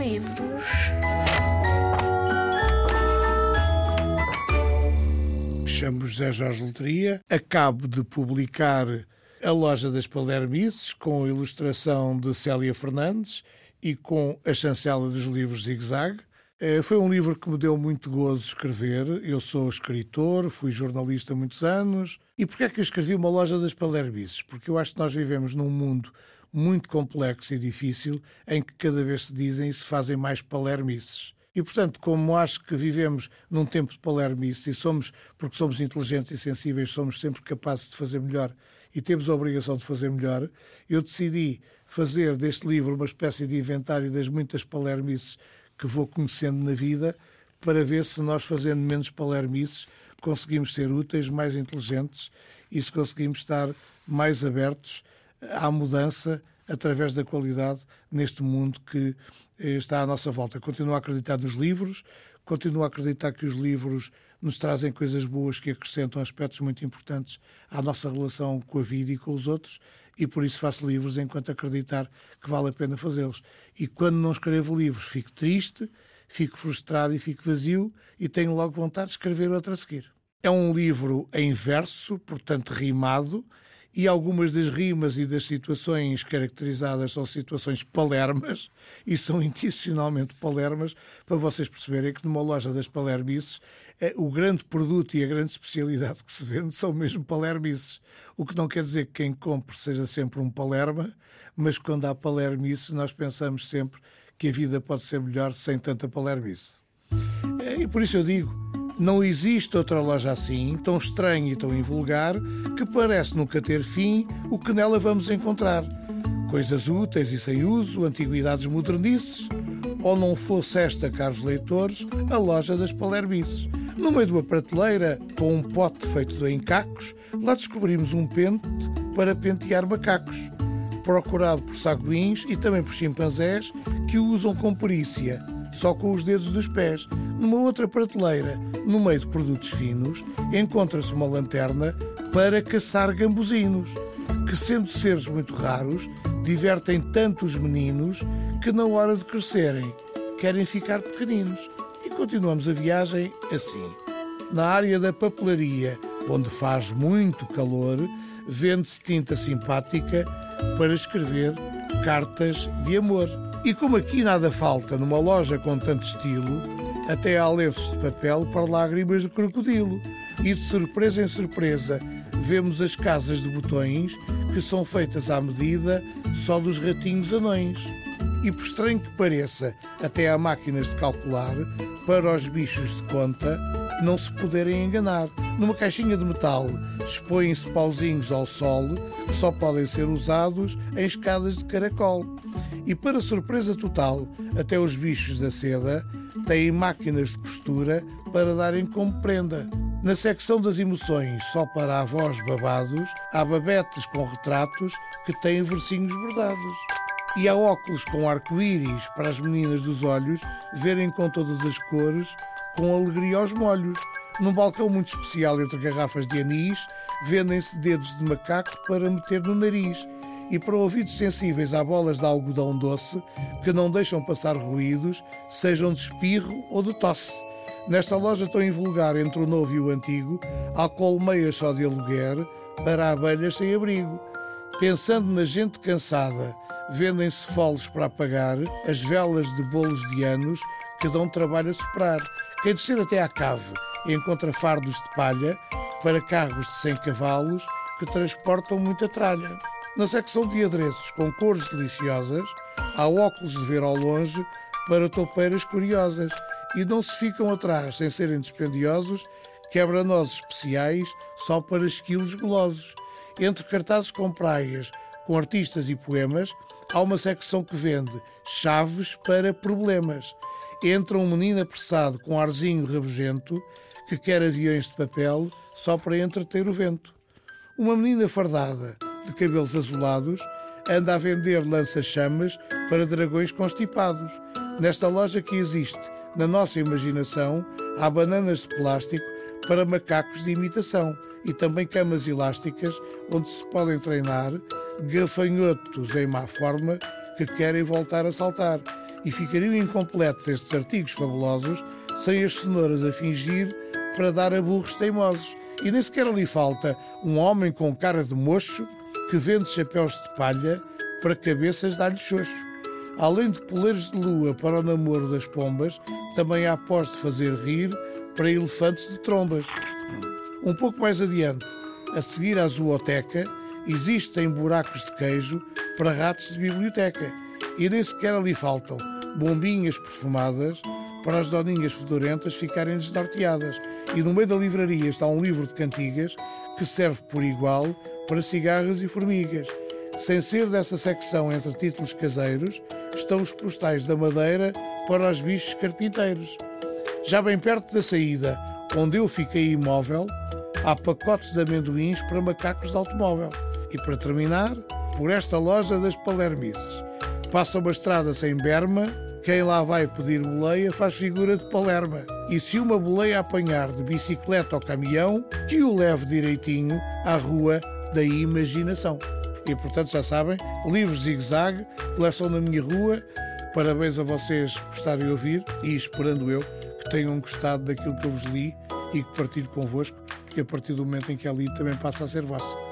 livros. Chamo-me José Jorge Loteria. Acabo de publicar A Loja das Palermices, com a ilustração de Célia Fernandes e com a chancela dos livros Zig Zag. Eh, foi um livro que me deu muito gozo escrever. Eu sou escritor, fui jornalista há muitos anos. E porquê é que eu escrevi uma loja das palermices? Porque eu acho que nós vivemos num mundo muito complexo e difícil em que cada vez se dizem e se fazem mais palermices. E, portanto, como acho que vivemos num tempo de palermices e somos, porque somos inteligentes e sensíveis, somos sempre capazes de fazer melhor e temos a obrigação de fazer melhor, eu decidi fazer deste livro uma espécie de inventário das muitas palermices que vou conhecendo na vida para ver se nós, fazendo menos palermices, conseguimos ser úteis, mais inteligentes e se conseguimos estar mais abertos à mudança através da qualidade neste mundo que eh, está à nossa volta. Continuo a acreditar nos livros, continuo a acreditar que os livros nos trazem coisas boas que acrescentam aspectos muito importantes à nossa relação com a vida e com os outros e por isso faço livros enquanto acreditar que vale a pena fazê-los. E quando não escrevo livros, fico triste, fico frustrado e fico vazio e tenho logo vontade de escrever outro a seguir. É um livro em verso, portanto rimado, e algumas das rimas e das situações caracterizadas são situações palermas e são intencionalmente palermas para vocês perceberem que numa loja das palermices é, o grande produto e a grande especialidade que se vende são mesmo palermices. O que não quer dizer que quem compre seja sempre um palerma, mas quando há palermices nós pensamos sempre que a vida pode ser melhor sem tanta palermice. É, e por isso eu digo, não existe outra loja assim, tão estranha e tão invulgar, que parece nunca ter fim o que nela vamos encontrar. Coisas úteis e sem uso, antiguidades modernices, ou não fosse esta, caros leitores, a loja das palermices. No meio de uma prateleira, com um pote feito de encacos, lá descobrimos um pente para pentear macacos, procurado por saguins e também por chimpanzés que o usam com perícia, só com os dedos dos pés. Numa outra prateleira, no meio de produtos finos, encontra-se uma lanterna para caçar gambuzinos, que, sendo seres muito raros, divertem tanto os meninos que, na hora de crescerem, querem ficar pequeninos continuamos a viagem assim. Na área da papelaria, onde faz muito calor, vende-se tinta simpática para escrever cartas de amor. E como aqui nada falta numa loja com tanto estilo, até há lenços de papel para lágrimas de crocodilo. E de surpresa em surpresa, vemos as casas de botões que são feitas à medida só dos ratinhos anões. E por estranho que pareça, até há máquinas de calcular para os bichos de conta não se poderem enganar. Numa caixinha de metal expõem-se pauzinhos ao sol que só podem ser usados em escadas de caracol. E para surpresa total, até os bichos da seda têm máquinas de costura para darem como prenda. Na secção das emoções, só para avós babados, há babetes com retratos que têm versinhos bordados. E há óculos com arco-íris para as meninas dos olhos verem com todas as cores, com alegria aos molhos. Num balcão muito especial entre garrafas de anis, vendem-se dedos de macaco para meter no nariz. E para ouvidos sensíveis há bolas de algodão doce que não deixam passar ruídos, sejam de espirro ou de tosse. Nesta loja tão invulgar entre o novo e o antigo, há colmeias só de aluguer para abelhas sem abrigo. Pensando na gente cansada, vendem-se foles para apagar as velas de bolos de anos que dão trabalho a superar. Quem descer até à cave encontra fardos de palha para carros de 100 cavalos que transportam muita tralha. Na secção de adereços com cores deliciosas, há óculos de ver ao longe para toupeiras curiosas e não se ficam atrás sem serem dispendiosos quebra-nozes especiais só para esquilos golosos. Entre cartazes com praias, com artistas e poemas, há uma secção que vende chaves para problemas. Entra um menino apressado com arzinho rabugento que quer aviões de papel só para entreter o vento. Uma menina fardada, de cabelos azulados, anda a vender lança-chamas para dragões constipados. Nesta loja que existe na nossa imaginação, há bananas de plástico para macacos de imitação e também camas elásticas onde se podem treinar gafanhotos em má forma que querem voltar a saltar. e ficariam incompletos estes artigos fabulosos sem as cenouras a fingir para dar a burros teimosos. E nem sequer ali falta um homem com cara de mocho que vende chapéus de palha para cabeças de alho xoxo. Além de poleiros de lua para o namoro das pombas, também há pós de fazer rir para elefantes de trombas. Um pouco mais adiante, a seguir à zooteca, existem buracos de queijo para ratos de biblioteca. E nem sequer ali faltam bombinhas perfumadas para as doninhas fedorentas ficarem desnorteadas. E no meio da livraria está um livro de cantigas que serve por igual para cigarras e formigas. Sem ser dessa secção entre títulos caseiros, estão os postais da Madeira para os bichos carpinteiros. Já bem perto da saída, onde eu fiquei imóvel, há pacotes de amendoins para macacos de automóvel. E para terminar, por esta loja das Palermices. Passa uma estrada sem berma, quem lá vai pedir boleia faz figura de palerma. E se uma boleia apanhar de bicicleta ou caminhão, que o leve direitinho à rua da imaginação. E portanto já sabem, livros zigue-zague, coleção na minha rua. Parabéns a vocês por estarem a ouvir e esperando eu que tenham gostado daquilo que eu vos li e que partilho convosco, porque a partir do momento em que é lido também passa a ser vosso.